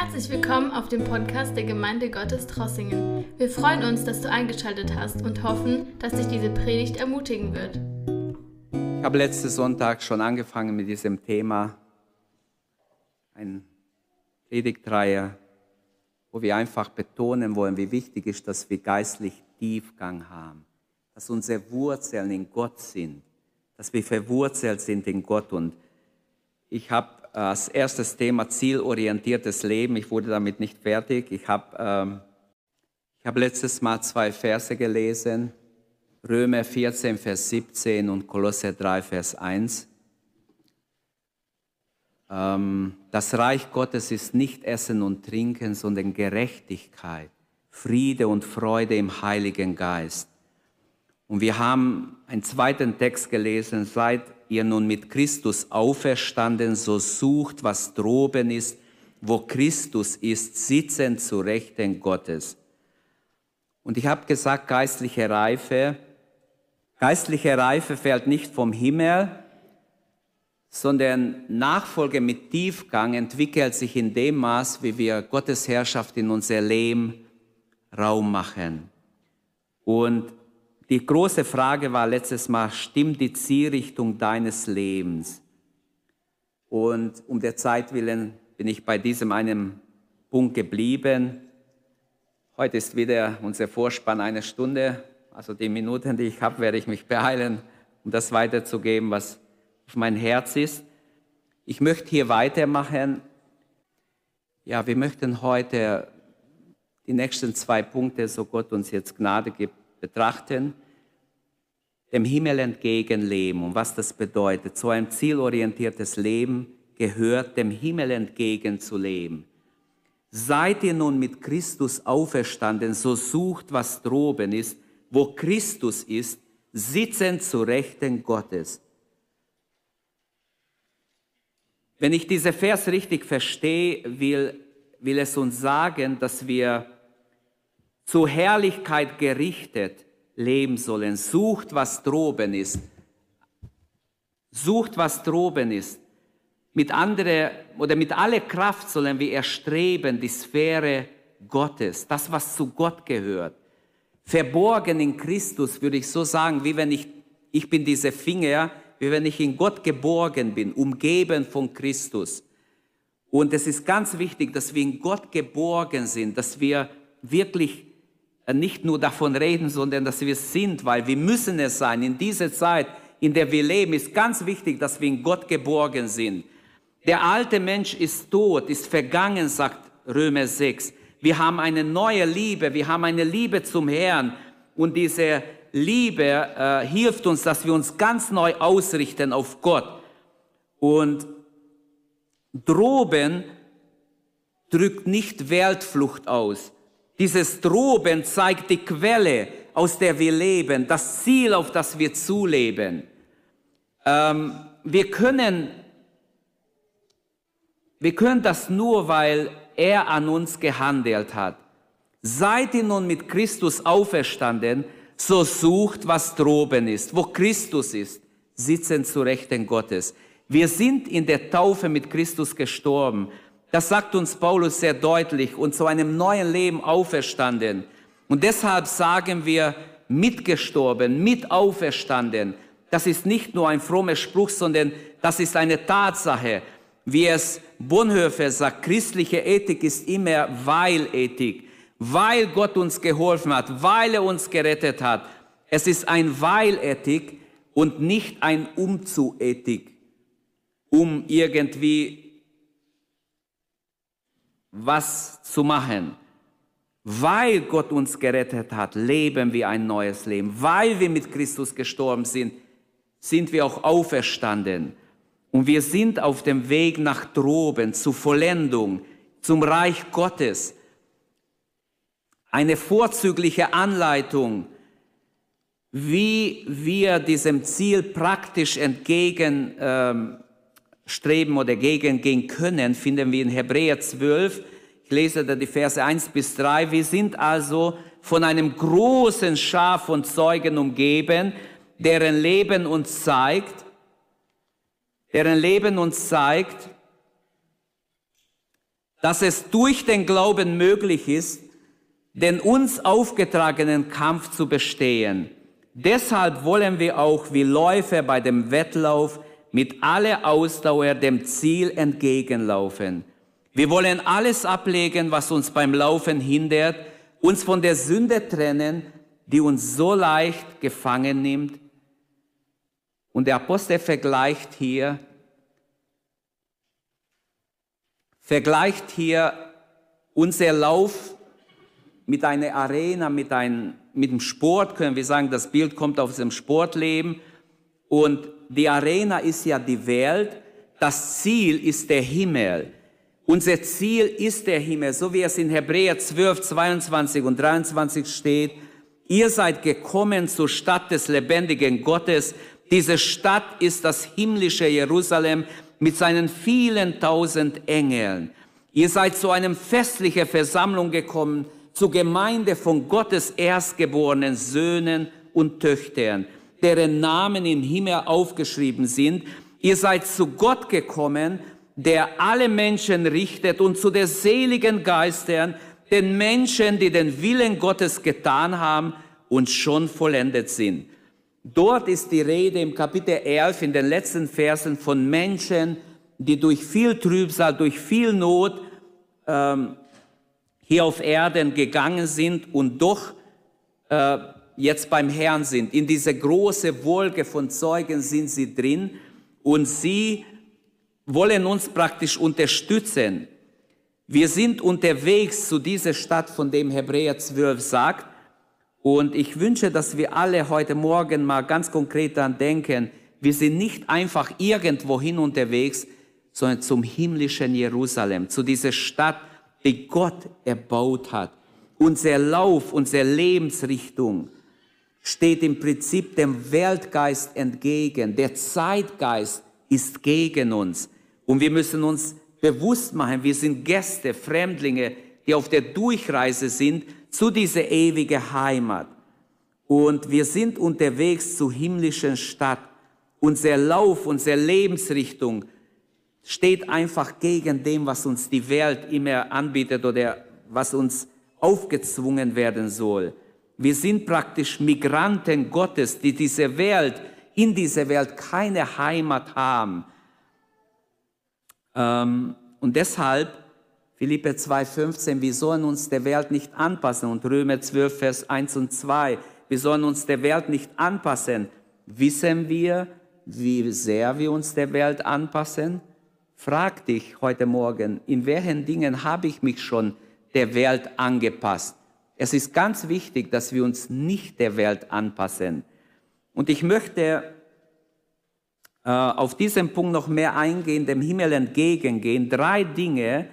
Herzlich willkommen auf dem Podcast der Gemeinde Gottes Trossingen. Wir freuen uns, dass du eingeschaltet hast und hoffen, dass dich diese Predigt ermutigen wird. Ich habe letzten Sonntag schon angefangen mit diesem Thema, ein Predigtreihe, wo wir einfach betonen wollen, wie wichtig ist, dass wir geistlich Tiefgang haben, dass unsere Wurzeln in Gott sind, dass wir verwurzelt sind in Gott. Und ich habe als erstes Thema zielorientiertes Leben. Ich wurde damit nicht fertig. Ich habe ähm, hab letztes Mal zwei Verse gelesen, Römer 14, Vers 17 und Kolosser 3, Vers 1. Ähm, das Reich Gottes ist nicht Essen und Trinken, sondern Gerechtigkeit, Friede und Freude im Heiligen Geist. Und wir haben einen zweiten Text gelesen, seid ihr nun mit Christus auferstanden, so sucht, was droben ist, wo Christus ist, sitzend zu Rechten Gottes. Und ich habe gesagt, geistliche Reife. Geistliche Reife fällt nicht vom Himmel, sondern Nachfolge mit Tiefgang entwickelt sich in dem Maß, wie wir Gottes Herrschaft in unser Leben Raum machen. Und die große Frage war letztes Mal, stimmt die Zielrichtung deines Lebens? Und um der Zeit willen bin ich bei diesem einen Punkt geblieben. Heute ist wieder unser Vorspann eine Stunde. Also die Minuten, die ich habe, werde ich mich beeilen, um das weiterzugeben, was auf mein Herz ist. Ich möchte hier weitermachen. Ja, wir möchten heute die nächsten zwei Punkte, so Gott uns jetzt Gnade gibt, betrachten, dem Himmel entgegenleben und was das bedeutet. So ein zielorientiertes Leben gehört dem Himmel entgegenzuleben. Seid ihr nun mit Christus auferstanden, so sucht, was droben ist, wo Christus ist, sitzend zu Rechten Gottes. Wenn ich diese Vers richtig verstehe, will, will es uns sagen, dass wir zur Herrlichkeit gerichtet leben sollen. Sucht, was droben ist. Sucht, was droben ist. Mit andere oder mit aller Kraft sollen wir erstreben die Sphäre Gottes, das, was zu Gott gehört. Verborgen in Christus, würde ich so sagen, wie wenn ich, ich bin diese Finger, wie wenn ich in Gott geborgen bin, umgeben von Christus. Und es ist ganz wichtig, dass wir in Gott geborgen sind, dass wir wirklich nicht nur davon reden, sondern dass wir es sind, weil wir müssen es sein. In dieser Zeit, in der wir leben, ist ganz wichtig, dass wir in Gott geborgen sind. Der alte Mensch ist tot, ist vergangen, sagt Römer 6. Wir haben eine neue Liebe, wir haben eine Liebe zum Herrn und diese Liebe äh, hilft uns, dass wir uns ganz neu ausrichten auf Gott. Und Droben drückt nicht Weltflucht aus, dieses Droben zeigt die Quelle, aus der wir leben, das Ziel, auf das wir zuleben. Ähm, wir können, wir können das nur, weil er an uns gehandelt hat. Seid ihr nun mit Christus auferstanden, so sucht, was droben ist, wo Christus ist, sitzen zu Rechten Gottes. Wir sind in der Taufe mit Christus gestorben das sagt uns Paulus sehr deutlich und zu einem neuen Leben auferstanden. Und deshalb sagen wir mitgestorben, mit auferstanden. Das ist nicht nur ein frommer Spruch, sondern das ist eine Tatsache. Wie es Bonhoeffer sagt, christliche Ethik ist immer Weil-Ethik. Weil Gott uns geholfen hat, weil er uns gerettet hat. Es ist ein Weil-Ethik und nicht ein Umzu-Ethik, um irgendwie was zu machen. Weil Gott uns gerettet hat, leben wir ein neues Leben. Weil wir mit Christus gestorben sind, sind wir auch auferstanden. Und wir sind auf dem Weg nach droben, zur Vollendung, zum Reich Gottes. Eine vorzügliche Anleitung, wie wir diesem Ziel praktisch entgegen ähm, streben oder gegengehen können, finden wir in Hebräer 12. Ich lese da die Verse 1 bis 3. Wir sind also von einem großen Schar von Zeugen umgeben, deren Leben uns zeigt, deren Leben uns zeigt, dass es durch den Glauben möglich ist, den uns aufgetragenen Kampf zu bestehen. Deshalb wollen wir auch wie Läufer bei dem Wettlauf mit aller Ausdauer dem Ziel entgegenlaufen. Wir wollen alles ablegen, was uns beim Laufen hindert, uns von der Sünde trennen, die uns so leicht gefangen nimmt. Und der Apostel vergleicht hier, vergleicht hier unser Lauf mit einer Arena, mit, ein, mit dem Sport, können wir sagen, das Bild kommt aus dem Sportleben. Und die Arena ist ja die Welt, das Ziel ist der Himmel. Unser Ziel ist der Himmel, so wie es in Hebräer 12, 22 und 23 steht. Ihr seid gekommen zur Stadt des lebendigen Gottes. Diese Stadt ist das himmlische Jerusalem mit seinen vielen tausend Engeln. Ihr seid zu einem festlichen Versammlung gekommen, zur Gemeinde von Gottes erstgeborenen Söhnen und Töchtern deren Namen im Himmel aufgeschrieben sind. Ihr seid zu Gott gekommen, der alle Menschen richtet und zu der seligen Geistern, den Menschen, die den Willen Gottes getan haben und schon vollendet sind. Dort ist die Rede im Kapitel 11 in den letzten Versen von Menschen, die durch viel Trübsal, durch viel Not ähm, hier auf Erden gegangen sind und doch äh, jetzt beim Herrn sind. In diese große Wolke von Zeugen sind sie drin und sie wollen uns praktisch unterstützen. Wir sind unterwegs zu dieser Stadt, von dem Hebräer 12 sagt. Und ich wünsche, dass wir alle heute Morgen mal ganz konkret daran denken, wir sind nicht einfach irgendwohin unterwegs, sondern zum himmlischen Jerusalem, zu dieser Stadt, die Gott erbaut hat. Unser Lauf, unsere Lebensrichtung, steht im Prinzip dem Weltgeist entgegen. Der Zeitgeist ist gegen uns. Und wir müssen uns bewusst machen, wir sind Gäste, Fremdlinge, die auf der Durchreise sind zu dieser ewigen Heimat. Und wir sind unterwegs zur himmlischen Stadt. Unser Lauf, unsere Lebensrichtung steht einfach gegen dem, was uns die Welt immer anbietet oder was uns aufgezwungen werden soll. Wir sind praktisch Migranten Gottes, die diese Welt, in dieser Welt keine Heimat haben. Ähm, und deshalb, Philippe 2,15, wir sollen uns der Welt nicht anpassen. Und Römer 12, Vers 1 und 2, wir sollen uns der Welt nicht anpassen. Wissen wir, wie sehr wir uns der Welt anpassen? Frag dich heute Morgen, in welchen Dingen habe ich mich schon der Welt angepasst? Es ist ganz wichtig, dass wir uns nicht der Welt anpassen. Und ich möchte äh, auf diesen Punkt noch mehr eingehen, dem Himmel entgegengehen. Drei Dinge,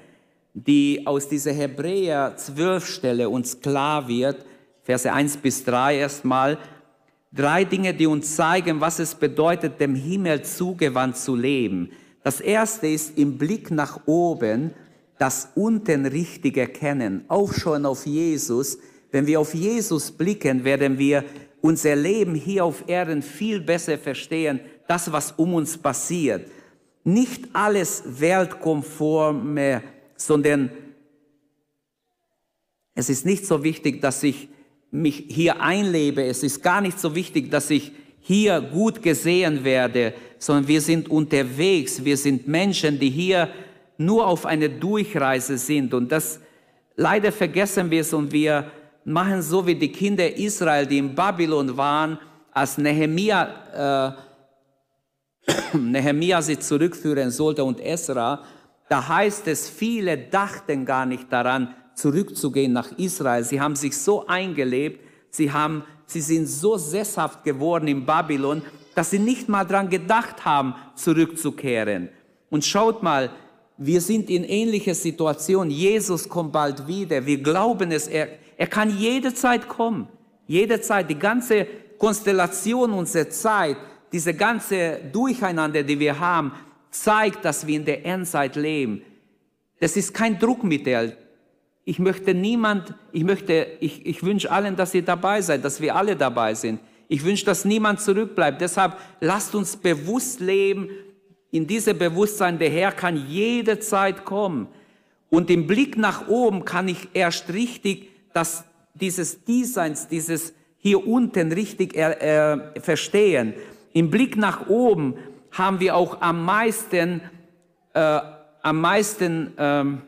die aus dieser Hebräer 12 Stelle uns klar wird, Verse 1 bis 3 erstmal. Drei Dinge, die uns zeigen, was es bedeutet, dem Himmel zugewandt zu leben. Das erste ist im Blick nach oben das unten richtig erkennen, aufschauen auf Jesus. Wenn wir auf Jesus blicken, werden wir unser Leben hier auf Erden viel besser verstehen, das, was um uns passiert. Nicht alles weltkonforme, sondern es ist nicht so wichtig, dass ich mich hier einlebe. Es ist gar nicht so wichtig, dass ich hier gut gesehen werde, sondern wir sind unterwegs. Wir sind Menschen, die hier nur auf eine Durchreise sind. Und das leider vergessen wir es und wir machen so wie die Kinder Israel, die in Babylon waren, als Nehemia, äh, Nehemia sie zurückführen sollte und Esra. Da heißt es, viele dachten gar nicht daran, zurückzugehen nach Israel. Sie haben sich so eingelebt, sie, haben, sie sind so sesshaft geworden in Babylon, dass sie nicht mal daran gedacht haben, zurückzukehren. Und schaut mal, wir sind in ähnlicher Situation. Jesus kommt bald wieder. Wir glauben es. Er, er kann jederzeit kommen. Jederzeit. Die ganze Konstellation unserer Zeit, diese ganze Durcheinander, die wir haben, zeigt, dass wir in der Endzeit leben. Das ist kein Druckmittel. Ich möchte niemand, ich möchte, ich, ich wünsche allen, dass ihr dabei seid, dass wir alle dabei sind. Ich wünsche, dass niemand zurückbleibt. Deshalb lasst uns bewusst leben in diesem Bewusstsein, der Herr kann jederzeit kommen. Und im Blick nach oben kann ich erst richtig das, dieses Diesseins, dieses hier unten richtig äh, verstehen. Im Blick nach oben haben wir auch am meisten, äh, am meisten, ähm,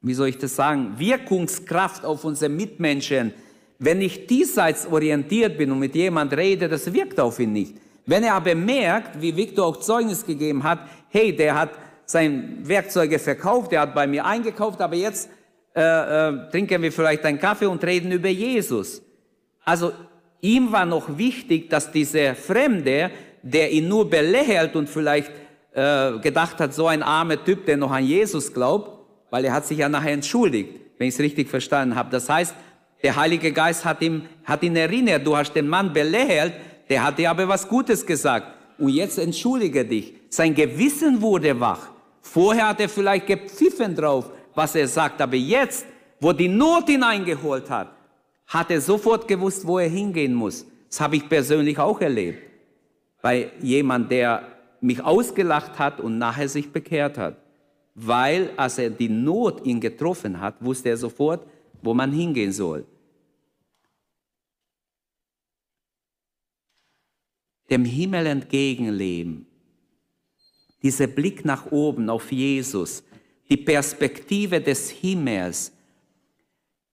wie soll ich das sagen, Wirkungskraft auf unsere Mitmenschen. Wenn ich diesseits orientiert bin und mit jemand rede, das wirkt auf ihn nicht. Wenn er aber merkt, wie Victor auch Zeugnis gegeben hat, hey, der hat sein Werkzeuge verkauft, der hat bei mir eingekauft, aber jetzt äh, äh, trinken wir vielleicht einen Kaffee und reden über Jesus. Also ihm war noch wichtig, dass dieser Fremde, der ihn nur belächelt und vielleicht äh, gedacht hat, so ein armer Typ, der noch an Jesus glaubt, weil er hat sich ja nachher entschuldigt, wenn ich es richtig verstanden habe. Das heißt, der Heilige Geist hat, ihm, hat ihn erinnert, du hast den Mann belächelt, der hat dir aber was Gutes gesagt. Und jetzt entschuldige dich. Sein Gewissen wurde wach. Vorher hat er vielleicht gepfiffen drauf, was er sagt, aber jetzt, wo die Not hineingeholt hat, hat er sofort gewusst, wo er hingehen muss. Das habe ich persönlich auch erlebt. Bei jemand, der mich ausgelacht hat und nachher sich bekehrt hat. Weil, als er die Not ihn getroffen hat, wusste er sofort, wo man hingehen soll. Dem Himmel entgegenleben, dieser Blick nach oben auf Jesus, die Perspektive des Himmels,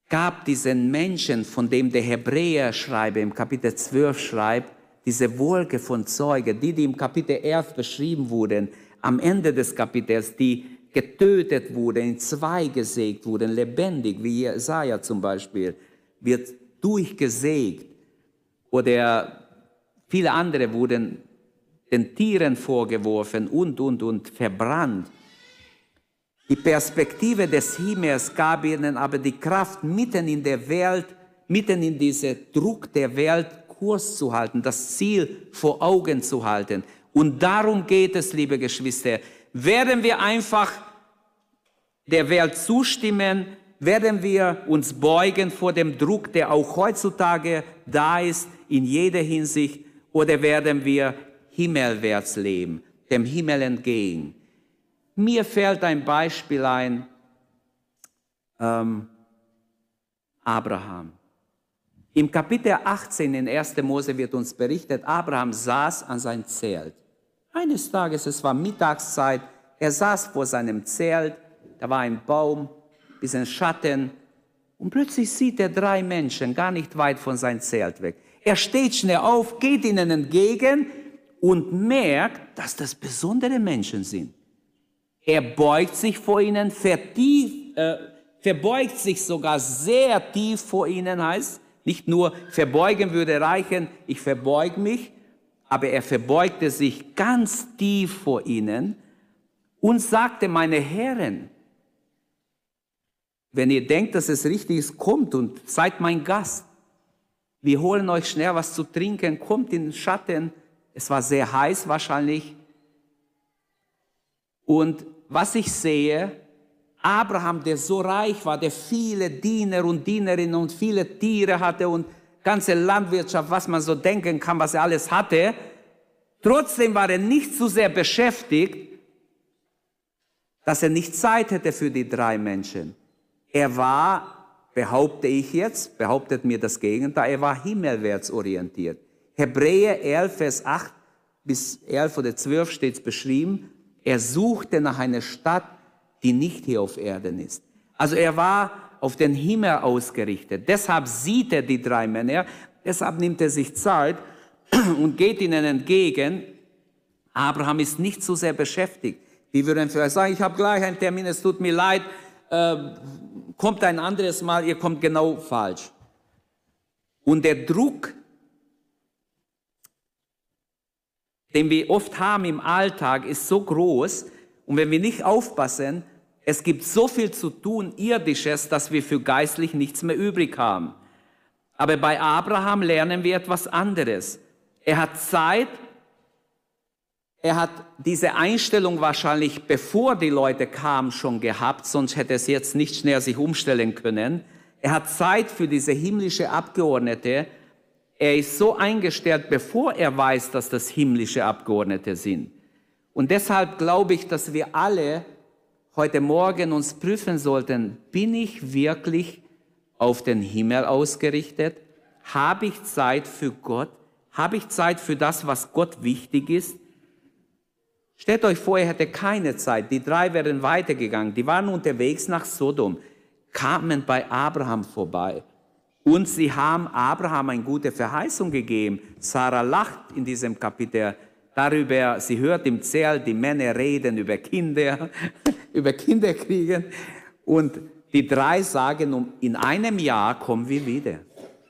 gab diesen Menschen, von dem der Hebräer schreibe, im Kapitel 12 schreibt, diese Wolke von Zeugen, die, die im Kapitel 11 beschrieben wurden, am Ende des Kapitels, die getötet wurden, in zwei gesägt wurden, lebendig, wie Jesaja zum Beispiel, wird durchgesägt. Oder viele andere wurden den Tieren vorgeworfen und, und, und verbrannt. Die Perspektive des Himmels gab ihnen aber die Kraft, mitten in der Welt, mitten in diesem Druck der Welt Kurs zu halten, das Ziel vor Augen zu halten. Und darum geht es, liebe Geschwister. Werden wir einfach der Welt zustimmen, werden wir uns beugen vor dem Druck, der auch heutzutage da ist, in jeder Hinsicht, oder werden wir himmelwärts leben, dem Himmel entgegen? Mir fällt ein Beispiel ein, ähm, Abraham. Im Kapitel 18 in 1. Mose wird uns berichtet, Abraham saß an sein Zelt. Eines Tages, es war Mittagszeit, er saß vor seinem Zelt, da war ein Baum, bisschen Schatten, und plötzlich sieht er drei Menschen gar nicht weit von seinem Zelt weg. Er steht schnell auf, geht ihnen entgegen und merkt, dass das besondere Menschen sind. Er beugt sich vor ihnen, vertief, äh, verbeugt sich sogar sehr tief vor ihnen, heißt, nicht nur verbeugen würde reichen, ich verbeug mich, aber er verbeugte sich ganz tief vor ihnen und sagte, meine Herren, wenn ihr denkt, dass es richtig ist, kommt und seid mein Gast. Wir holen euch schnell was zu trinken, kommt in den Schatten. Es war sehr heiß wahrscheinlich. Und was ich sehe, Abraham, der so reich war, der viele Diener und Dienerinnen und viele Tiere hatte und ganze Landwirtschaft, was man so denken kann, was er alles hatte, trotzdem war er nicht so sehr beschäftigt, dass er nicht Zeit hätte für die drei Menschen. Er war, behaupte ich jetzt, behauptet mir das Gegenteil, er war himmelwärts orientiert. Hebräer 11, Vers 8 bis 11 oder 12 steht es beschrieben, er suchte nach einer Stadt, die nicht hier auf Erden ist. Also er war auf den Himmel ausgerichtet. Deshalb sieht er die drei Männer, deshalb nimmt er sich Zeit und geht ihnen entgegen. Abraham ist nicht so sehr beschäftigt. Wir würden vielleicht sagen, ich habe gleich einen Termin, es tut mir leid, äh, kommt ein anderes Mal, ihr kommt genau falsch. Und der Druck den wir oft haben im Alltag, ist so groß. Und wenn wir nicht aufpassen, es gibt so viel zu tun, irdisches, dass wir für geistlich nichts mehr übrig haben. Aber bei Abraham lernen wir etwas anderes. Er hat Zeit, er hat diese Einstellung wahrscheinlich, bevor die Leute kamen, schon gehabt, sonst hätte es jetzt nicht schnell sich umstellen können. Er hat Zeit für diese himmlische Abgeordnete er ist so eingestellt, bevor er weiß, dass das himmlische Abgeordnete sind. Und deshalb glaube ich, dass wir alle heute Morgen uns prüfen sollten, bin ich wirklich auf den Himmel ausgerichtet? Habe ich Zeit für Gott? Habe ich Zeit für das, was Gott wichtig ist? Stellt euch vor, er hätte keine Zeit. Die drei wären weitergegangen. Die waren unterwegs nach Sodom, kamen bei Abraham vorbei. Und sie haben Abraham eine gute Verheißung gegeben. Sarah lacht in diesem Kapitel darüber, sie hört im Zelt die Männer reden über Kinder, über Kinderkriegen. Und die drei sagen, in einem Jahr kommen wir wieder.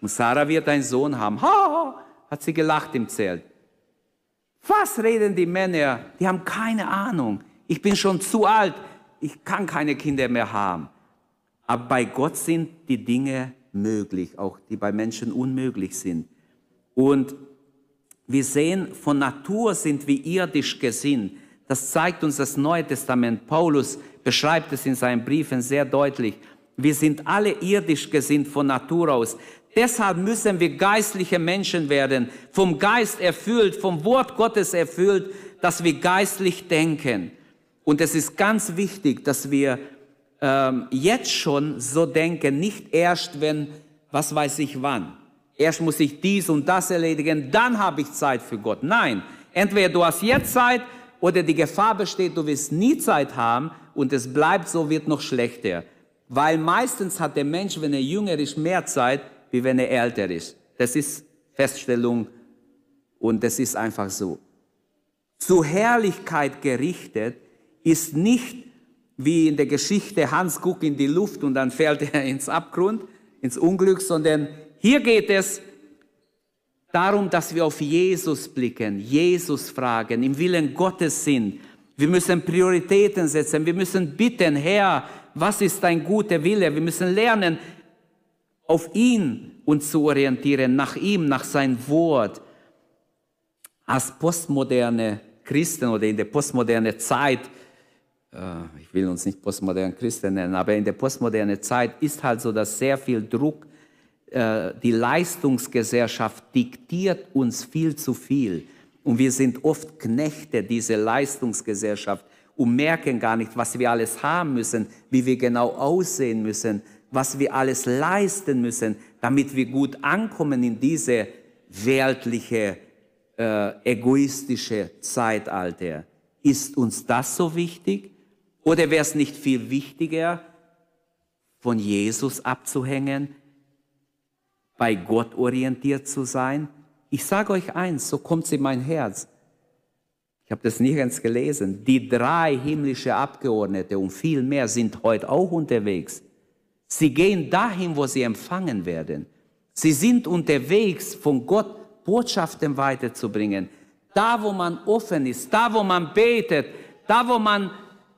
Und Sarah wird einen Sohn haben. Ha, hat sie gelacht im Zelt. Was reden die Männer? Die haben keine Ahnung. Ich bin schon zu alt. Ich kann keine Kinder mehr haben. Aber bei Gott sind die Dinge möglich, auch die bei Menschen unmöglich sind. Und wir sehen, von Natur sind wir irdisch gesinnt. Das zeigt uns das Neue Testament. Paulus beschreibt es in seinen Briefen sehr deutlich. Wir sind alle irdisch gesinnt von Natur aus. Deshalb müssen wir geistliche Menschen werden, vom Geist erfüllt, vom Wort Gottes erfüllt, dass wir geistlich denken. Und es ist ganz wichtig, dass wir ähm, jetzt schon so denken, nicht erst, wenn, was weiß ich wann. Erst muss ich dies und das erledigen, dann habe ich Zeit für Gott. Nein, entweder du hast jetzt Zeit oder die Gefahr besteht, du wirst nie Zeit haben und es bleibt so, wird noch schlechter. Weil meistens hat der Mensch, wenn er jünger ist, mehr Zeit, wie wenn er älter ist. Das ist Feststellung und das ist einfach so. Zur Herrlichkeit gerichtet ist nicht wie in der Geschichte Hans guckt in die Luft und dann fällt er ins Abgrund, ins Unglück, sondern hier geht es darum, dass wir auf Jesus blicken, Jesus fragen, im Willen Gottes sind. Wir müssen Prioritäten setzen, wir müssen bitten, Herr, was ist dein guter Wille? Wir müssen lernen, auf ihn uns zu orientieren, nach ihm, nach sein Wort. Als postmoderne Christen oder in der postmodernen Zeit, äh, ich will uns nicht postmoderne Christen nennen, aber in der postmodernen Zeit ist halt so, dass sehr viel Druck, äh, die Leistungsgesellschaft diktiert uns viel zu viel. Und wir sind oft Knechte dieser Leistungsgesellschaft und merken gar nicht, was wir alles haben müssen, wie wir genau aussehen müssen, was wir alles leisten müssen, damit wir gut ankommen in diese weltliche, äh, egoistische Zeitalter. Ist uns das so wichtig? Oder wäre es nicht viel wichtiger, von Jesus abzuhängen, bei Gott orientiert zu sein? Ich sage euch eins, so kommt es in mein Herz. Ich habe das nirgends gelesen. Die drei himmlische Abgeordnete und viel mehr sind heute auch unterwegs. Sie gehen dahin, wo sie empfangen werden. Sie sind unterwegs, von Gott Botschaften weiterzubringen. Da, wo man offen ist, da, wo man betet, da, wo man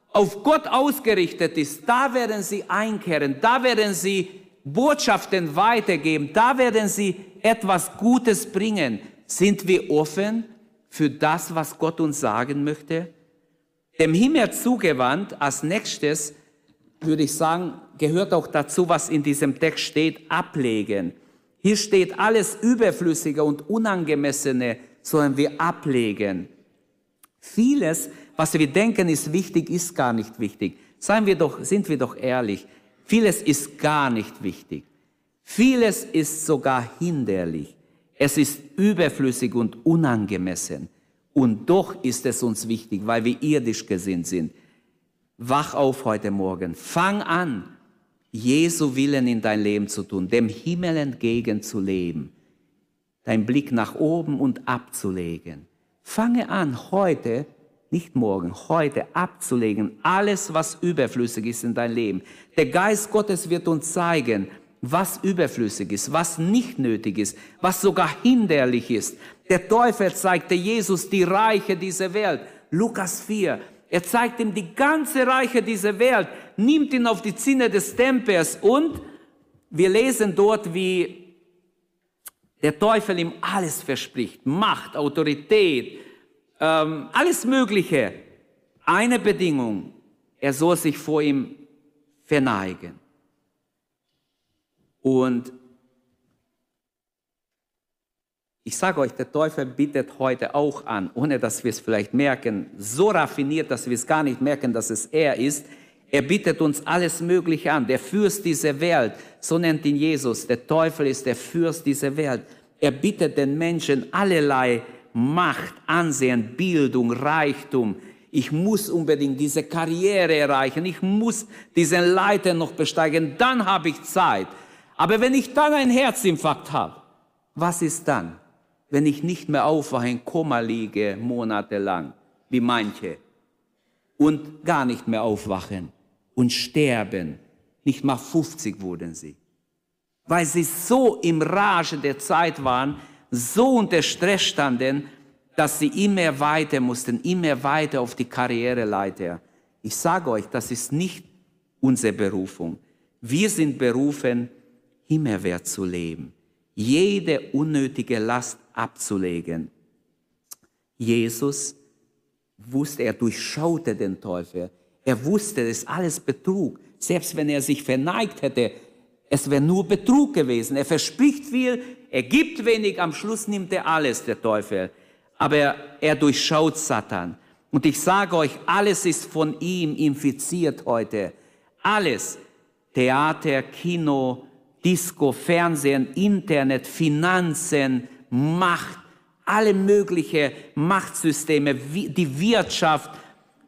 auf Gott ausgerichtet ist, da werden sie einkehren, da werden sie Botschaften weitergeben, da werden sie etwas Gutes bringen. Sind wir offen für das, was Gott uns sagen möchte? Dem Himmel zugewandt als nächstes würde ich sagen, gehört auch dazu, was in diesem Text steht, ablegen. Hier steht alles Überflüssige und Unangemessene sollen wir ablegen. Vieles, was wir denken, ist wichtig, ist gar nicht wichtig. Seien wir doch, sind wir doch ehrlich. Vieles ist gar nicht wichtig. Vieles ist sogar hinderlich. Es ist überflüssig und unangemessen. Und doch ist es uns wichtig, weil wir irdisch gesinnt sind. Wach auf heute Morgen. Fang an, Jesu Willen in dein Leben zu tun, dem Himmel entgegen zu leben, deinen Blick nach oben und abzulegen. Fange an, heute, nicht morgen, heute abzulegen, alles, was überflüssig ist in dein Leben. Der Geist Gottes wird uns zeigen, was überflüssig ist, was nicht nötig ist, was sogar hinderlich ist. Der Teufel zeigte Jesus die Reiche dieser Welt. Lukas 4. Er zeigt ihm die ganze Reiche dieser Welt, nimmt ihn auf die Zinne des Tempels und wir lesen dort, wie der Teufel ihm alles verspricht. Macht, Autorität, ähm, alles Mögliche. Eine Bedingung, er soll sich vor ihm verneigen. Und Ich sage euch, der Teufel bietet heute auch an, ohne dass wir es vielleicht merken, so raffiniert, dass wir es gar nicht merken, dass es er ist. Er bietet uns alles Mögliche an. Der Fürst dieser Welt, so nennt ihn Jesus. Der Teufel ist der Fürst dieser Welt. Er bietet den Menschen allerlei Macht, Ansehen, Bildung, Reichtum. Ich muss unbedingt diese Karriere erreichen. Ich muss diesen Leiter noch besteigen. Dann habe ich Zeit. Aber wenn ich dann einen Herzinfarkt habe, was ist dann? Wenn ich nicht mehr aufwache, in Koma liege, monatelang, wie manche, und gar nicht mehr aufwachen und sterben. Nicht mal 50 wurden sie. Weil sie so im Rage der Zeit waren, so unter Stress standen, dass sie immer weiter mussten, immer weiter auf die Karriereleiter. Ich sage euch, das ist nicht unsere Berufung. Wir sind berufen, himmelwert zu leben, jede unnötige Last abzulegen. Jesus wusste, er durchschaute den Teufel. Er wusste, das ist alles Betrug. Selbst wenn er sich verneigt hätte, es wäre nur Betrug gewesen. Er verspricht viel, er gibt wenig, am Schluss nimmt er alles, der Teufel. Aber er, er durchschaut Satan. Und ich sage euch, alles ist von ihm infiziert heute. Alles. Theater, Kino, Disco, Fernsehen, Internet, Finanzen, Macht, alle möglichen Machtsysteme, die Wirtschaft,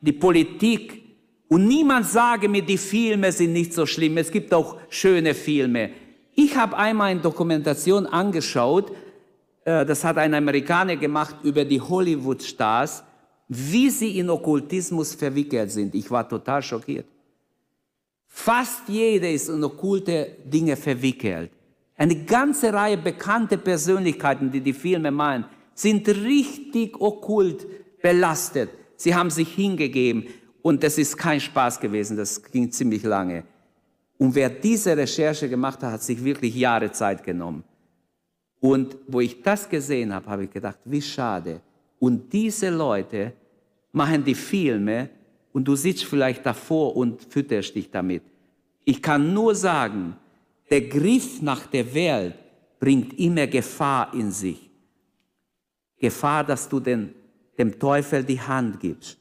die Politik, und niemand sage mir, die Filme sind nicht so schlimm. Es gibt auch schöne Filme. Ich habe einmal eine Dokumentation angeschaut, äh, das hat ein Amerikaner gemacht über die Hollywood-Stars, wie sie in Okkultismus verwickelt sind. Ich war total schockiert. Fast jeder ist in okkulte Dinge verwickelt. Eine ganze Reihe bekannte Persönlichkeiten, die die Filme meinen, sind richtig okkult belastet. Sie haben sich hingegeben. Und das ist kein Spaß gewesen, das ging ziemlich lange. Und wer diese Recherche gemacht hat, hat sich wirklich Jahre Zeit genommen. Und wo ich das gesehen habe, habe ich gedacht, wie schade. Und diese Leute machen die Filme und du sitzt vielleicht davor und fütterst dich damit. Ich kann nur sagen, der Griff nach der Welt bringt immer Gefahr in sich. Gefahr, dass du den, dem Teufel die Hand gibst.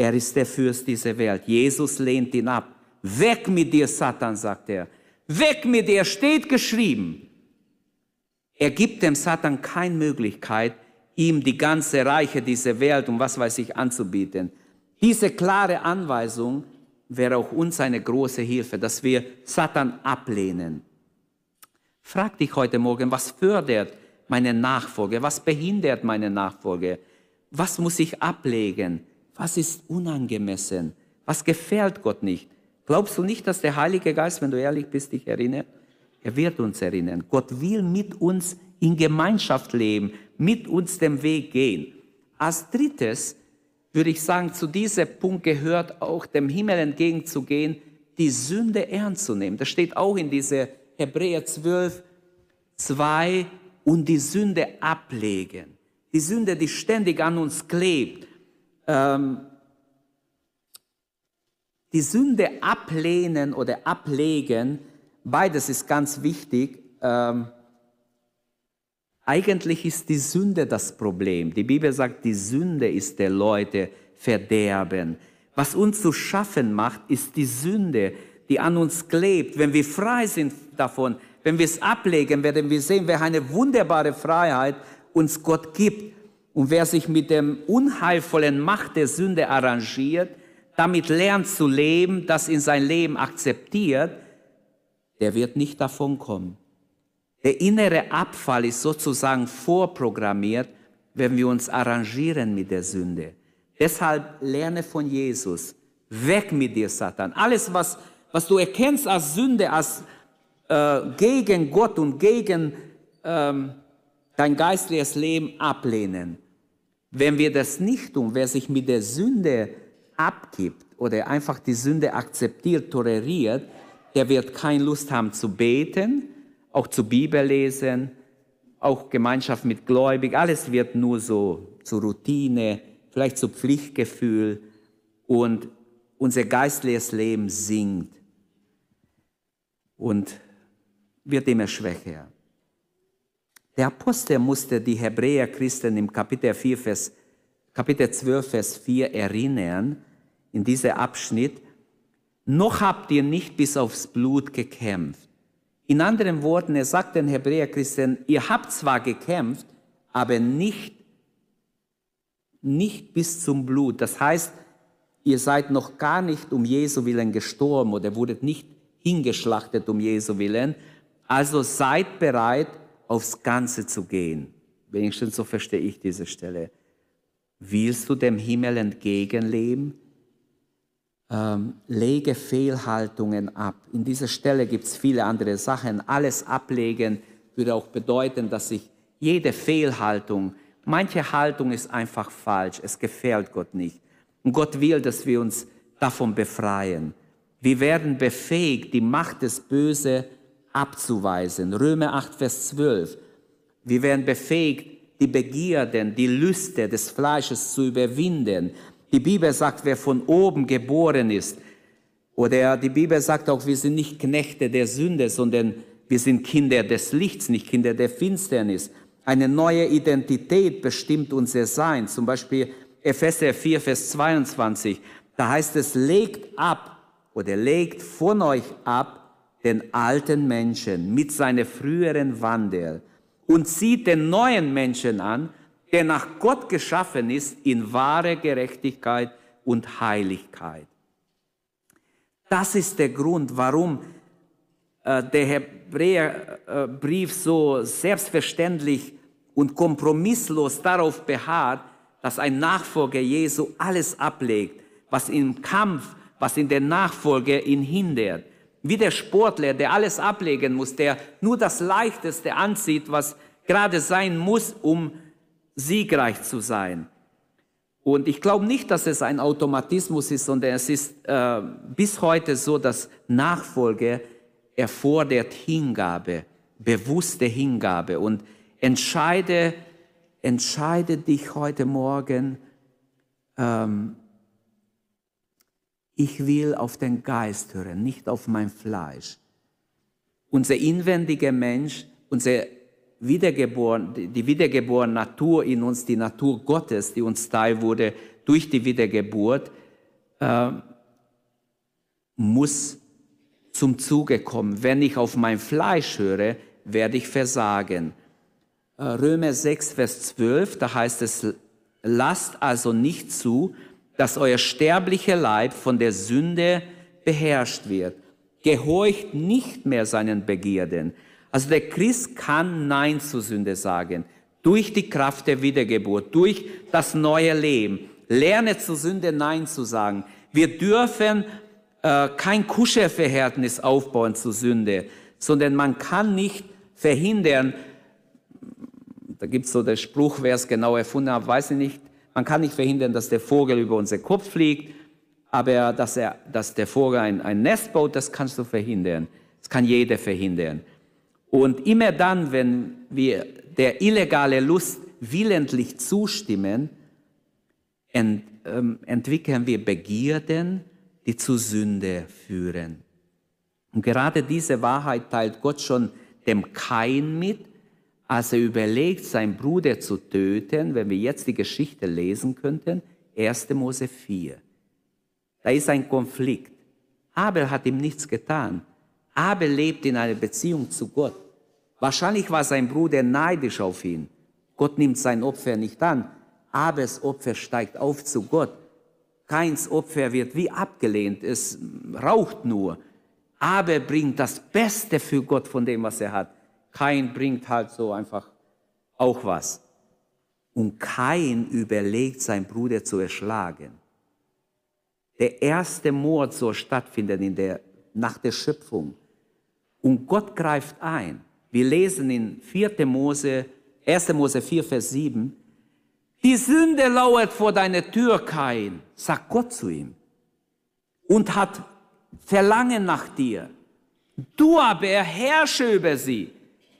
Er ist der Fürst dieser Welt. Jesus lehnt ihn ab. Weg mit dir, Satan, sagt er. Weg mit dir, steht geschrieben. Er gibt dem Satan keine Möglichkeit, ihm die ganze Reiche dieser Welt und was weiß ich anzubieten. Diese klare Anweisung wäre auch uns eine große Hilfe, dass wir Satan ablehnen. Frag dich heute Morgen, was fördert meine Nachfolge? Was behindert meine Nachfolge? Was muss ich ablegen? Was ist unangemessen? Was gefällt Gott nicht? Glaubst du nicht, dass der Heilige Geist, wenn du ehrlich bist, dich erinnert? Er wird uns erinnern. Gott will mit uns in Gemeinschaft leben, mit uns den Weg gehen. Als drittes würde ich sagen, zu diesem Punkt gehört auch dem Himmel entgegenzugehen, die Sünde ernst zu nehmen. Das steht auch in dieser Hebräer 12, 2 und die Sünde ablegen. Die Sünde, die ständig an uns klebt, ähm, die Sünde ablehnen oder ablegen, beides ist ganz wichtig. Ähm, eigentlich ist die Sünde das Problem. Die Bibel sagt, die Sünde ist der Leute Verderben. Was uns zu schaffen macht, ist die Sünde, die an uns klebt. Wenn wir frei sind davon, wenn wir es ablegen, werden wir sehen, wer eine wunderbare Freiheit uns Gott gibt. Und wer sich mit dem unheilvollen Macht der Sünde arrangiert, damit lernt zu leben, das in sein Leben akzeptiert, der wird nicht davon kommen. Der innere Abfall ist sozusagen vorprogrammiert, wenn wir uns arrangieren mit der Sünde. Deshalb lerne von Jesus. Weg mit dir, Satan. Alles, was, was du erkennst als Sünde, als äh, gegen Gott und gegen ähm, dein geistliches Leben ablehnen. Wenn wir das nicht tun, wer sich mit der Sünde abgibt oder einfach die Sünde akzeptiert, toleriert, der wird keine Lust haben zu beten, auch zu Bibel lesen, auch Gemeinschaft mit Gläubig, alles wird nur so zur Routine, vielleicht zu Pflichtgefühl und unser geistliches Leben sinkt und wird immer schwächer. Der Apostel musste die Hebräer-Christen im Kapitel, 4, Vers, Kapitel 12, Vers 4 erinnern, in diesem Abschnitt, noch habt ihr nicht bis aufs Blut gekämpft. In anderen Worten, er sagt den Hebräerchristen, ihr habt zwar gekämpft, aber nicht, nicht bis zum Blut. Das heißt, ihr seid noch gar nicht um Jesu Willen gestorben oder wurdet nicht hingeschlachtet um Jesu Willen. Also seid bereit, aufs Ganze zu gehen. Wenigstens so verstehe ich diese Stelle. Willst du dem Himmel entgegenleben? Ähm, lege Fehlhaltungen ab. In dieser Stelle gibt es viele andere Sachen. Alles ablegen würde auch bedeuten, dass ich jede Fehlhaltung, manche Haltung ist einfach falsch, es gefällt Gott nicht. Und Gott will, dass wir uns davon befreien. Wir werden befähigt, die Macht des Bösen abzuweisen. Römer 8, Vers 12. Wir werden befähigt, die Begierden, die Lüste des Fleisches zu überwinden. Die Bibel sagt, wer von oben geboren ist, oder die Bibel sagt auch, wir sind nicht Knechte der Sünde, sondern wir sind Kinder des Lichts, nicht Kinder der Finsternis. Eine neue Identität bestimmt unser Sein. Zum Beispiel Epheser 4, Vers 22. Da heißt es, legt ab oder legt von euch ab den alten Menschen mit seiner früheren Wandel und zieht den neuen Menschen an, der nach Gott geschaffen ist in wahre Gerechtigkeit und Heiligkeit. Das ist der Grund, warum äh, der Hebräerbrief so selbstverständlich und kompromisslos darauf beharrt, dass ein Nachfolger Jesu alles ablegt, was im Kampf, was in der Nachfolge ihn hindert. Wie der Sportler, der alles ablegen muss, der nur das Leichteste anzieht, was gerade sein muss, um siegreich zu sein. Und ich glaube nicht, dass es ein Automatismus ist, sondern es ist äh, bis heute so, dass Nachfolge erfordert Hingabe, bewusste Hingabe. Und entscheide, entscheide dich heute Morgen, ähm, ich will auf den Geist hören, nicht auf mein Fleisch. Unser inwendiger Mensch, unser wiedergeboren, die wiedergeborene Natur in uns, die Natur Gottes, die uns teil wurde durch die Wiedergeburt, äh, muss zum Zuge kommen. Wenn ich auf mein Fleisch höre, werde ich versagen. Äh, Römer 6, Vers 12, da heißt es, lasst also nicht zu, dass euer sterblicher Leib von der Sünde beherrscht wird. Gehorcht nicht mehr seinen Begierden, also der Christ kann Nein zur Sünde sagen. Durch die Kraft der Wiedergeburt, durch das neue Leben. Lerne zur Sünde Nein zu sagen. Wir dürfen äh, kein Kuschelverhältnis aufbauen zur Sünde, sondern man kann nicht verhindern, da gibt es so der Spruch, wer es genau erfunden hat, weiß ich nicht, man kann nicht verhindern, dass der Vogel über unser Kopf fliegt, aber dass, er, dass der Vogel ein, ein Nest baut, das kannst du verhindern. Das kann jeder verhindern. Und immer dann, wenn wir der illegale Lust willentlich zustimmen, ent, ähm, entwickeln wir Begierden, die zu Sünde führen. Und gerade diese Wahrheit teilt Gott schon dem Kain mit, als er überlegt, seinen Bruder zu töten, wenn wir jetzt die Geschichte lesen könnten, 1. Mose 4. Da ist ein Konflikt. Abel hat ihm nichts getan. Abel lebt in einer Beziehung zu Gott. Wahrscheinlich war sein Bruder neidisch auf ihn. Gott nimmt sein Opfer nicht an. Abels Opfer steigt auf zu Gott. Keins Opfer wird wie abgelehnt. Es raucht nur. Abel bringt das Beste für Gott von dem, was er hat. Kein bringt halt so einfach auch was. Und kein überlegt, sein Bruder zu erschlagen. Der erste Mord soll stattfinden in der, nach der Schöpfung. Und Gott greift ein. Wir lesen in 4. Mose, 1. Mose 4, Vers 7, die Sünde lauert vor deiner Tür, Kain, sagt Gott zu ihm, und hat Verlangen nach dir. Du aber herrsche über sie.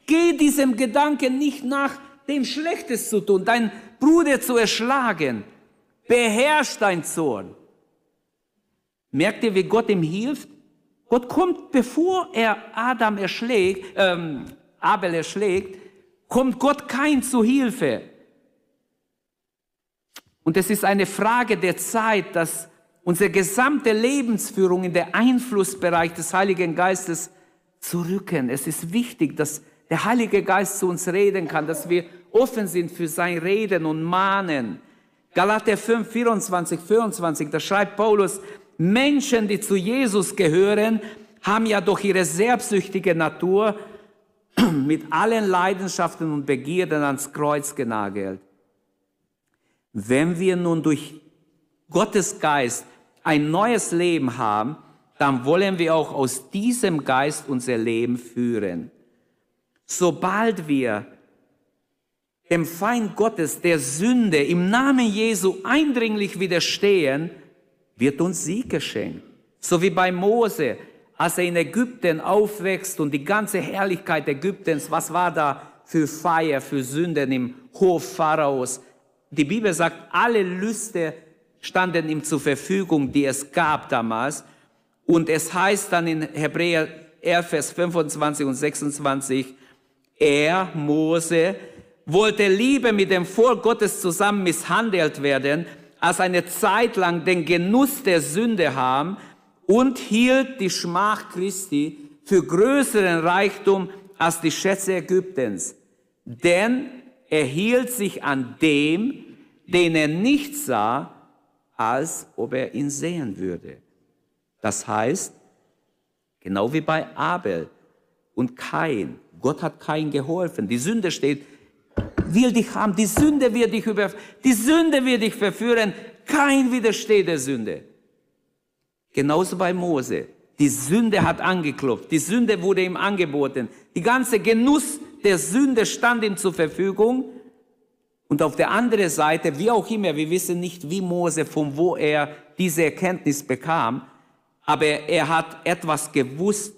Geh diesem Gedanken nicht nach, dem Schlechtes zu tun, deinen Bruder zu erschlagen. Beherrsch dein Zorn. Merkt ihr, wie Gott ihm hilft? Gott kommt, bevor er Adam erschlägt, ähm, Abel erschlägt, kommt Gott kein zu Hilfe. Und es ist eine Frage der Zeit, dass unsere gesamte Lebensführung in den Einflussbereich des Heiligen Geistes zu rücken. Es ist wichtig, dass der Heilige Geist zu uns reden kann, dass wir offen sind für sein Reden und Mahnen. Galater 5, 24, 25, da schreibt Paulus, Menschen, die zu Jesus gehören, haben ja durch ihre selbstsüchtige Natur mit allen Leidenschaften und Begierden ans Kreuz genagelt. Wenn wir nun durch Gottes Geist ein neues Leben haben, dann wollen wir auch aus diesem Geist unser Leben führen. Sobald wir dem Feind Gottes, der Sünde im Namen Jesu eindringlich widerstehen, wird uns Sieg geschenkt. So wie bei Mose, als er in Ägypten aufwächst und die ganze Herrlichkeit Ägyptens, was war da für Feier, für Sünden im Hof Pharaos? Die Bibel sagt, alle Lüste standen ihm zur Verfügung, die es gab damals. Und es heißt dann in Hebräer 11, Vers 25 und 26, er, Mose, wollte lieber mit dem Volk Gottes zusammen misshandelt werden, als eine Zeit lang den Genuss der Sünde haben und hielt die Schmach Christi für größeren Reichtum als die Schätze Ägyptens. Denn er hielt sich an dem, den er nicht sah, als ob er ihn sehen würde. Das heißt, genau wie bei Abel und Kain, Gott hat Kain geholfen. Die Sünde steht, will dich haben, die Sünde wird dich über, die Sünde wird dich verführen. Kein widersteht der Sünde. Genauso bei Mose. Die Sünde hat angeklopft, die Sünde wurde ihm angeboten. Die ganze Genuss der Sünde stand ihm zur Verfügung. Und auf der anderen Seite, wie auch immer, wir wissen nicht, wie Mose, von wo er diese Erkenntnis bekam, aber er hat etwas gewusst,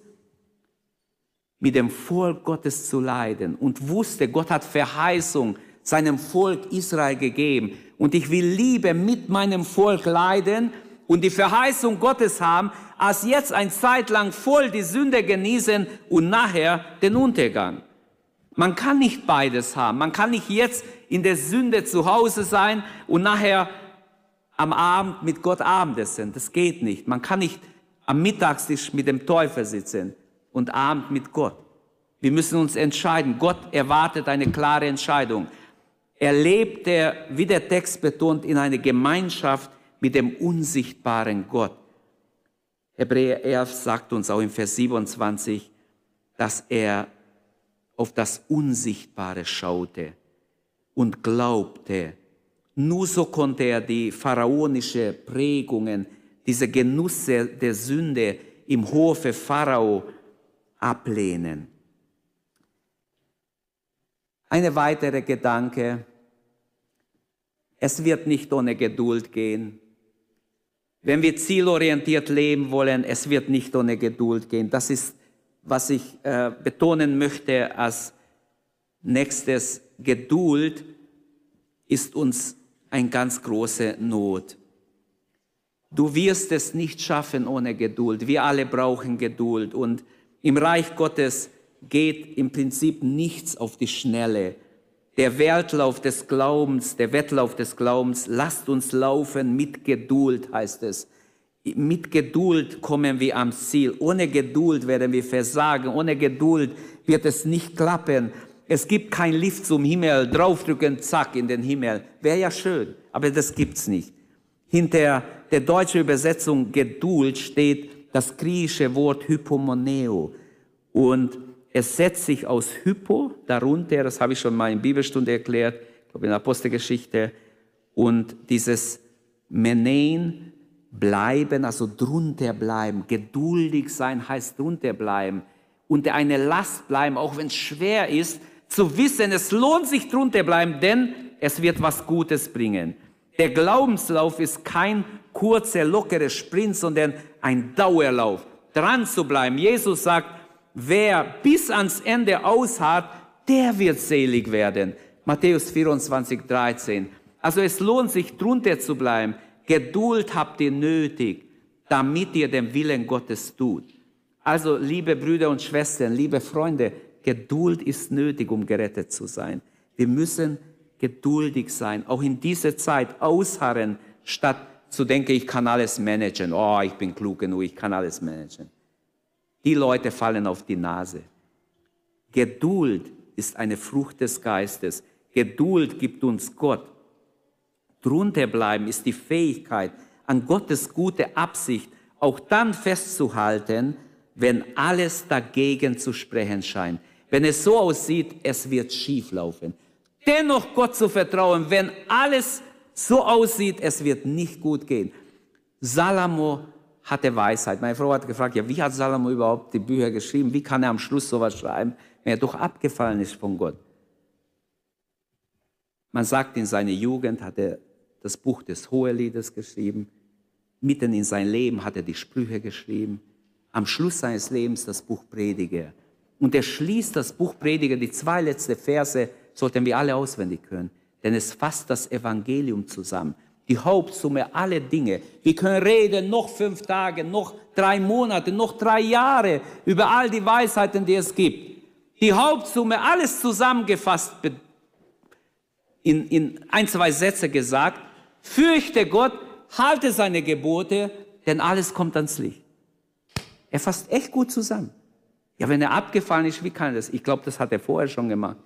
mit dem Volk Gottes zu leiden und wusste, Gott hat Verheißung seinem Volk Israel gegeben. Und ich will lieber mit meinem Volk leiden und die Verheißung Gottes haben, als jetzt ein Zeit lang voll die Sünde genießen und nachher den Untergang. Man kann nicht beides haben. Man kann nicht jetzt in der Sünde zu Hause sein und nachher am Abend mit Gott Abendessen. Das geht nicht. Man kann nicht am Mittagstisch mit dem Teufel sitzen und Abend mit Gott. Wir müssen uns entscheiden. Gott erwartet eine klare Entscheidung. Er lebt, der, wie der Text betont, in einer Gemeinschaft mit dem unsichtbaren Gott. Hebräer 11 sagt uns auch im Vers 27, dass er auf das Unsichtbare schaute und glaubte. Nur so konnte er die pharaonische Prägungen diese Genusse der Sünde im Hofe Pharao ablehnen. Eine weitere Gedanke. Es wird nicht ohne Geduld gehen. Wenn wir zielorientiert leben wollen, es wird nicht ohne Geduld gehen. Das ist, was ich äh, betonen möchte als nächstes. Geduld ist uns ein ganz große Not. Du wirst es nicht schaffen ohne Geduld. Wir alle brauchen Geduld. Und im Reich Gottes geht im Prinzip nichts auf die Schnelle. Der Wertlauf des Glaubens, der Wettlauf des Glaubens, lasst uns laufen mit Geduld, heißt es. Mit Geduld kommen wir am Ziel. Ohne Geduld werden wir versagen. Ohne Geduld wird es nicht klappen. Es gibt kein Lift zum Himmel, draufdrücken, zack, in den Himmel. Wäre ja schön, aber das gibt's nicht. Hinter der deutschen Übersetzung Geduld steht das griechische Wort Hypomoneo. Und es setzt sich aus Hypo darunter, das habe ich schon mal in Bibelstunde erklärt, ich glaube in der Apostelgeschichte, und dieses Menein, bleiben, also drunter bleiben, geduldig sein heißt drunter bleiben, unter eine Last bleiben, auch wenn es schwer ist, zu wissen, es lohnt sich drunter bleiben, denn es wird was Gutes bringen. Der Glaubenslauf ist kein kurzer, lockerer Sprint, sondern ein Dauerlauf. Dran zu bleiben. Jesus sagt, wer bis ans Ende ausharrt, der wird selig werden. Matthäus 24, 13. Also es lohnt sich drunter zu bleiben. Geduld habt ihr nötig, damit ihr den Willen Gottes tut. Also liebe Brüder und Schwestern, liebe Freunde, Geduld ist nötig, um gerettet zu sein. Wir müssen geduldig sein, auch in dieser Zeit ausharren, statt zu denken, ich kann alles managen. Oh, ich bin klug genug, ich kann alles managen. Die Leute fallen auf die Nase. Geduld ist eine Frucht des Geistes. Geduld gibt uns Gott. Drunter bleiben ist die Fähigkeit, an Gottes gute Absicht auch dann festzuhalten, wenn alles dagegen zu sprechen scheint. Wenn es so aussieht, es wird schief laufen. Dennoch Gott zu vertrauen, wenn alles so aussieht, es wird nicht gut gehen. Salomo hatte Weisheit. Meine Frau hat gefragt, ja, wie hat Salomo überhaupt die Bücher geschrieben? Wie kann er am Schluss sowas schreiben, wenn er doch abgefallen ist von Gott? Man sagt, in seiner Jugend hat er das Buch des Hoheliedes geschrieben. Mitten in sein Leben hat er die Sprüche geschrieben. Am Schluss seines Lebens das Buch Prediger. Und er schließt das Buch Prediger, die zwei letzten Verse sollten wir alle auswendig können, denn es fasst das Evangelium zusammen. Die Hauptsumme aller Dinge. Wir können reden noch fünf Tage, noch drei Monate, noch drei Jahre über all die Weisheiten, die es gibt. Die Hauptsumme, alles zusammengefasst, in, in ein, zwei Sätze gesagt, fürchte Gott, halte seine Gebote, denn alles kommt ans Licht. Er fasst echt gut zusammen. Ja, wenn er abgefallen ist, wie kann er das? Ich glaube, das hat er vorher schon gemacht.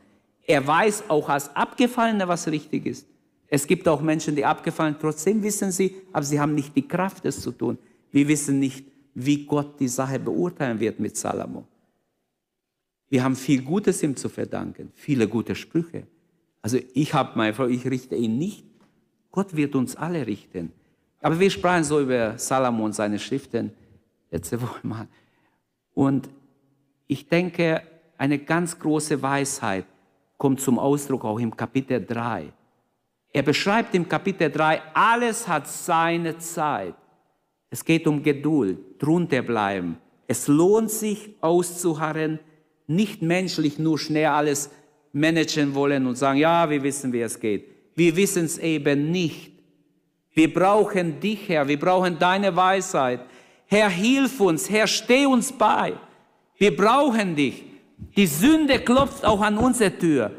Er weiß auch als Abgefallener, was richtig ist. Es gibt auch Menschen, die abgefallen, trotzdem wissen sie, aber sie haben nicht die Kraft, es zu tun. Wir wissen nicht, wie Gott die Sache beurteilen wird mit Salomo. Wir haben viel Gutes ihm zu verdanken, viele gute Sprüche. Also ich habe meine Frau, ich richte ihn nicht. Gott wird uns alle richten. Aber wir sprachen so über Salomo und seine Schriften letzte Woche mal. Und ich denke, eine ganz große Weisheit kommt zum Ausdruck auch im Kapitel 3. Er beschreibt im Kapitel 3, alles hat seine Zeit. Es geht um Geduld, drunter bleiben. Es lohnt sich auszuharren, nicht menschlich nur schnell alles managen wollen und sagen, ja, wir wissen, wie es geht. Wir wissen es eben nicht. Wir brauchen dich, Herr, wir brauchen deine Weisheit. Herr, hilf uns, Herr, steh uns bei. Wir brauchen dich. Die Sünde klopft auch an unsere Tür.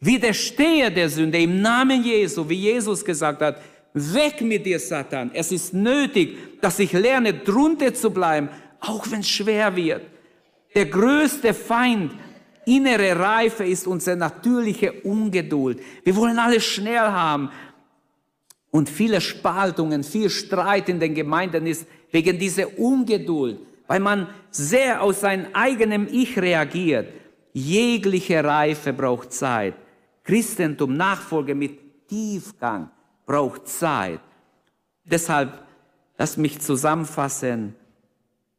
Widerstehe der Sünde im Namen Jesu, wie Jesus gesagt hat. Weg mit dir, Satan. Es ist nötig, dass ich lerne, drunter zu bleiben, auch wenn es schwer wird. Der größte Feind innere Reife ist unsere natürliche Ungeduld. Wir wollen alles schnell haben. Und viele Spaltungen, viel Streit in den Gemeinden ist wegen dieser Ungeduld weil man sehr aus seinem eigenen Ich reagiert. Jegliche Reife braucht Zeit. Christentum, Nachfolge mit Tiefgang braucht Zeit. Deshalb, lass mich zusammenfassen,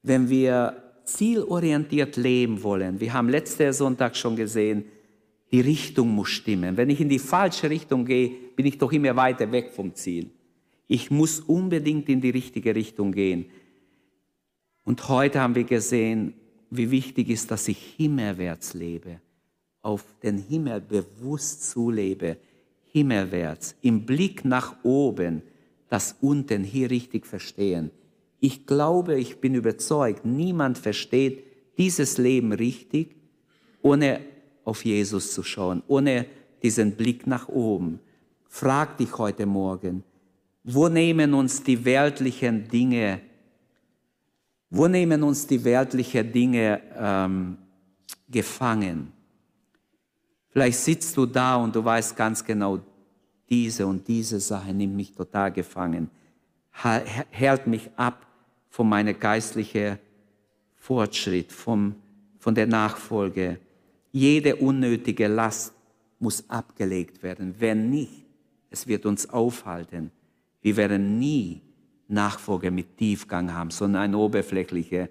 wenn wir zielorientiert leben wollen, wir haben letzten Sonntag schon gesehen, die Richtung muss stimmen. Wenn ich in die falsche Richtung gehe, bin ich doch immer weiter weg vom Ziel. Ich muss unbedingt in die richtige Richtung gehen. Und heute haben wir gesehen, wie wichtig ist, dass ich himmelwärts lebe, auf den Himmel bewusst zulebe, himmelwärts, im Blick nach oben, das unten hier richtig verstehen. Ich glaube, ich bin überzeugt, niemand versteht dieses Leben richtig, ohne auf Jesus zu schauen, ohne diesen Blick nach oben. Frag dich heute Morgen, wo nehmen uns die weltlichen Dinge wo nehmen uns die weltlichen Dinge ähm, gefangen? Vielleicht sitzt du da und du weißt ganz genau, diese und diese Sache nimmt mich total gefangen, hält mich ab von meiner geistlichen Fortschritt, vom, von der Nachfolge. Jede unnötige Last muss abgelegt werden. Wenn nicht, es wird uns aufhalten. Wir werden nie Nachfolge mit Tiefgang haben, sondern eine oberflächliche,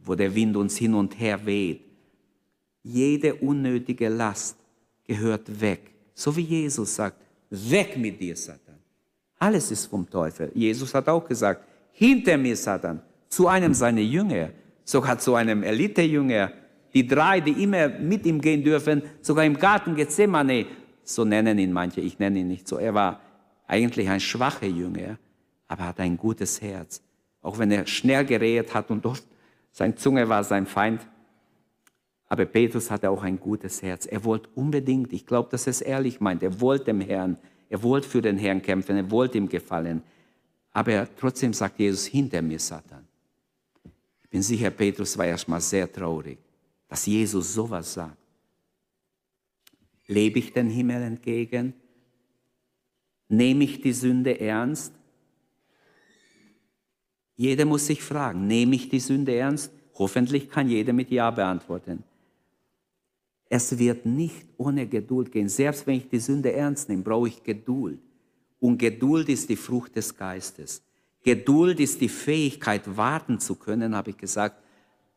wo der Wind uns hin und her weht. Jede unnötige Last gehört weg. So wie Jesus sagt, weg mit dir, Satan. Alles ist vom Teufel. Jesus hat auch gesagt, hinter mir, Satan, zu einem seiner Jünger, sogar zu einem Elite-Jünger, die drei, die immer mit ihm gehen dürfen, sogar im Garten Gethsemane, so nennen ihn manche, ich nenne ihn nicht so. Er war eigentlich ein schwacher Jünger, aber er hat ein gutes Herz. Auch wenn er schnell geredet hat und oft seine Zunge war sein Feind. Aber Petrus hatte auch ein gutes Herz. Er wollte unbedingt, ich glaube, dass er es ehrlich meint, er wollte dem Herrn, er wollte für den Herrn kämpfen, er wollte ihm gefallen. Aber trotzdem sagt Jesus, hinter mir, Satan. Ich bin sicher, Petrus war erstmal sehr traurig, dass Jesus sowas sagt. Lebe ich den Himmel entgegen? Nehme ich die Sünde ernst? Jeder muss sich fragen, nehme ich die Sünde ernst? Hoffentlich kann jeder mit Ja beantworten. Es wird nicht ohne Geduld gehen. Selbst wenn ich die Sünde ernst nehme, brauche ich Geduld. Und Geduld ist die Frucht des Geistes. Geduld ist die Fähigkeit, warten zu können, habe ich gesagt,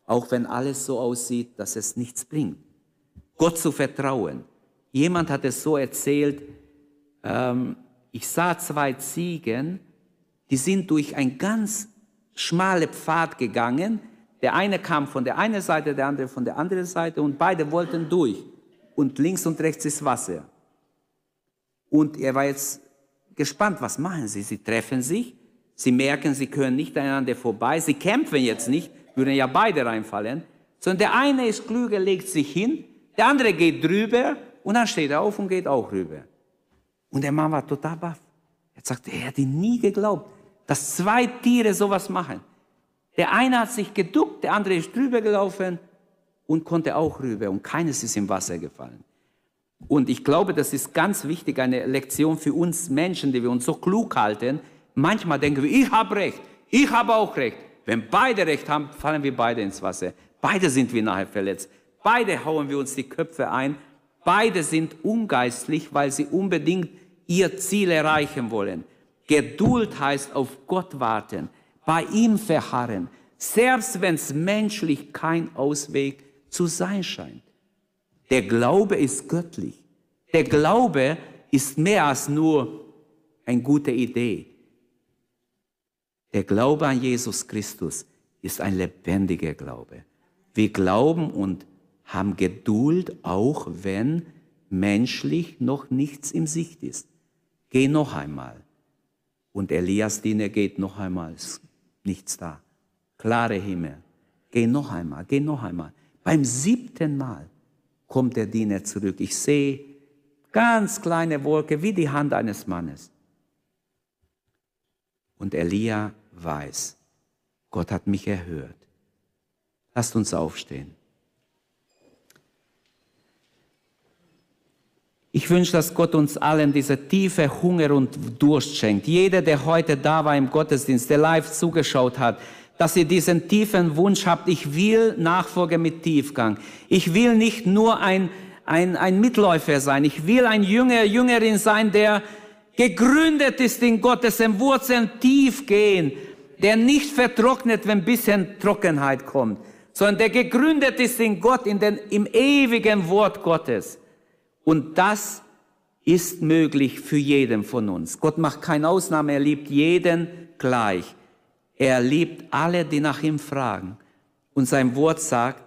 auch wenn alles so aussieht, dass es nichts bringt. Gott zu vertrauen. Jemand hat es so erzählt, ähm, ich sah zwei Ziegen, die sind durch ein ganz schmale Pfad gegangen. Der eine kam von der einen Seite, der andere von der anderen Seite und beide wollten durch. Und links und rechts ist Wasser. Und er war jetzt gespannt, was machen sie? Sie treffen sich, sie merken, sie können nicht einander vorbei, sie kämpfen jetzt nicht, würden ja beide reinfallen, sondern der eine ist klüger, legt sich hin, der andere geht drüber und dann steht er auf und geht auch rüber. Und der Mann war total baff. Er sagte, er hätte nie geglaubt, dass zwei Tiere sowas machen. Der eine hat sich geduckt, der andere ist drüber gelaufen und konnte auch rüber und keines ist im Wasser gefallen. Und ich glaube, das ist ganz wichtig, eine Lektion für uns Menschen, die wir uns so klug halten. Manchmal denken wir, ich habe recht, ich habe auch recht. Wenn beide recht haben, fallen wir beide ins Wasser. Beide sind wir nachher verletzt. Beide hauen wir uns die Köpfe ein. Beide sind ungeistlich, weil sie unbedingt ihr Ziel erreichen wollen. Geduld heißt auf Gott warten, bei ihm verharren, selbst wenn es menschlich kein Ausweg zu sein scheint. Der Glaube ist göttlich. Der Glaube ist mehr als nur eine gute Idee. Der Glaube an Jesus Christus ist ein lebendiger Glaube. Wir glauben und haben Geduld, auch wenn menschlich noch nichts im Sicht ist. Geh noch einmal. Und Elias Diener geht noch einmal. Ist nichts da. Klare Himmel. Geh noch einmal, geh noch einmal. Beim siebten Mal kommt der Diener zurück. Ich sehe ganz kleine Wolke wie die Hand eines Mannes. Und Elia weiß, Gott hat mich erhört. Lasst uns aufstehen. Ich wünsche, dass Gott uns allen diese tiefe Hunger und Durst schenkt. Jeder, der heute da war im Gottesdienst, der live zugeschaut hat, dass ihr diesen tiefen Wunsch habt, ich will Nachfolger mit Tiefgang. Ich will nicht nur ein, ein, ein Mitläufer sein. Ich will ein Jünger, Jüngerin sein, der gegründet ist in Gottes Wurzeln tief gehen, der nicht vertrocknet, wenn ein bisschen Trockenheit kommt, sondern der gegründet ist in Gott, in den, im ewigen Wort Gottes. Und das ist möglich für jeden von uns. Gott macht keine Ausnahme, er liebt jeden gleich. Er liebt alle, die nach ihm fragen. Und sein Wort sagt,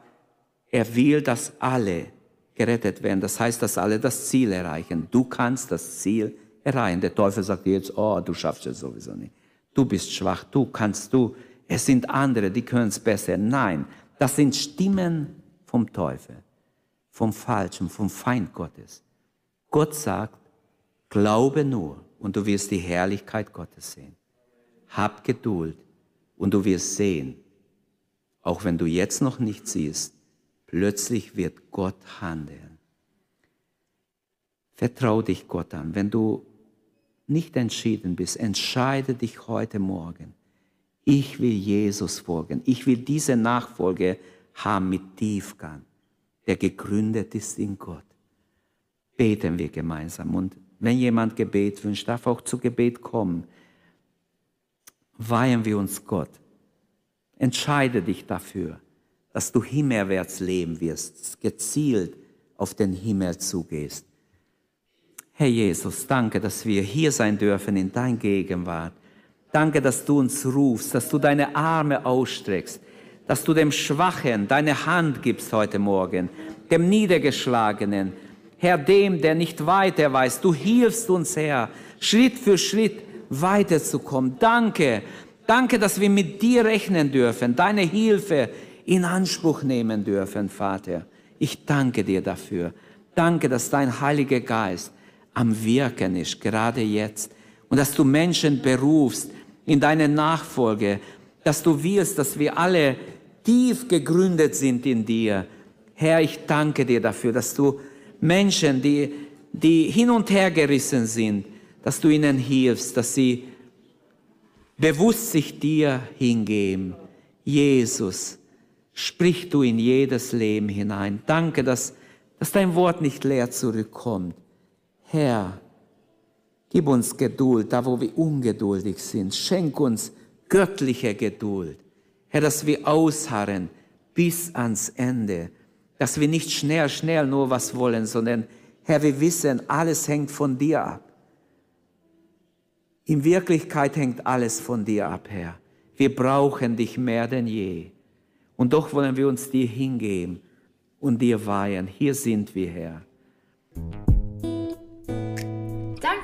er will, dass alle gerettet werden. Das heißt, dass alle das Ziel erreichen. Du kannst das Ziel erreichen. Der Teufel sagt dir jetzt, oh, du schaffst es sowieso nicht. Du bist schwach, du kannst du. Es sind andere, die können es besser. Nein, das sind Stimmen vom Teufel, vom Falschen, vom Feind Gottes. Gott sagt, glaube nur und du wirst die Herrlichkeit Gottes sehen. Hab Geduld und du wirst sehen, auch wenn du jetzt noch nicht siehst, plötzlich wird Gott handeln. Vertrau dich Gott an. Wenn du nicht entschieden bist, entscheide dich heute Morgen. Ich will Jesus folgen. Ich will diese Nachfolge haben mit Tiefgang, der gegründet ist in Gott. Beten wir gemeinsam. Und wenn jemand Gebet wünscht, darf auch zu Gebet kommen weihen wir uns Gott. Entscheide dich dafür, dass du himmelwärts leben wirst, gezielt auf den Himmel zugehst. Herr Jesus, danke, dass wir hier sein dürfen in dein Gegenwart. Danke, dass du uns rufst, dass du deine Arme ausstreckst, dass du dem Schwachen deine Hand gibst heute Morgen, dem Niedergeschlagenen, Herr, dem, der nicht weiter weiß. Du hilfst uns, Herr, Schritt für Schritt weiterzukommen. Danke, danke, dass wir mit dir rechnen dürfen, deine Hilfe in Anspruch nehmen dürfen, Vater. Ich danke dir dafür. Danke, dass dein Heiliger Geist am Wirken ist, gerade jetzt. Und dass du Menschen berufst, in deine Nachfolge, dass du willst, dass wir alle tief gegründet sind in dir. Herr, ich danke dir dafür, dass du Menschen, die, die hin und her gerissen sind, dass du ihnen hilfst, dass sie bewusst sich dir hingeben. Jesus, sprich du in jedes Leben hinein. Danke, dass, dass dein Wort nicht leer zurückkommt. Herr, gib uns Geduld, da wo wir ungeduldig sind. Schenk uns göttliche Geduld. Herr, dass wir ausharren bis ans Ende. Dass wir nicht schnell, schnell nur was wollen, sondern Herr, wir wissen, alles hängt von dir ab. In Wirklichkeit hängt alles von dir ab, Herr. Wir brauchen dich mehr denn je. Und doch wollen wir uns dir hingeben und dir weihen. Hier sind wir, Herr.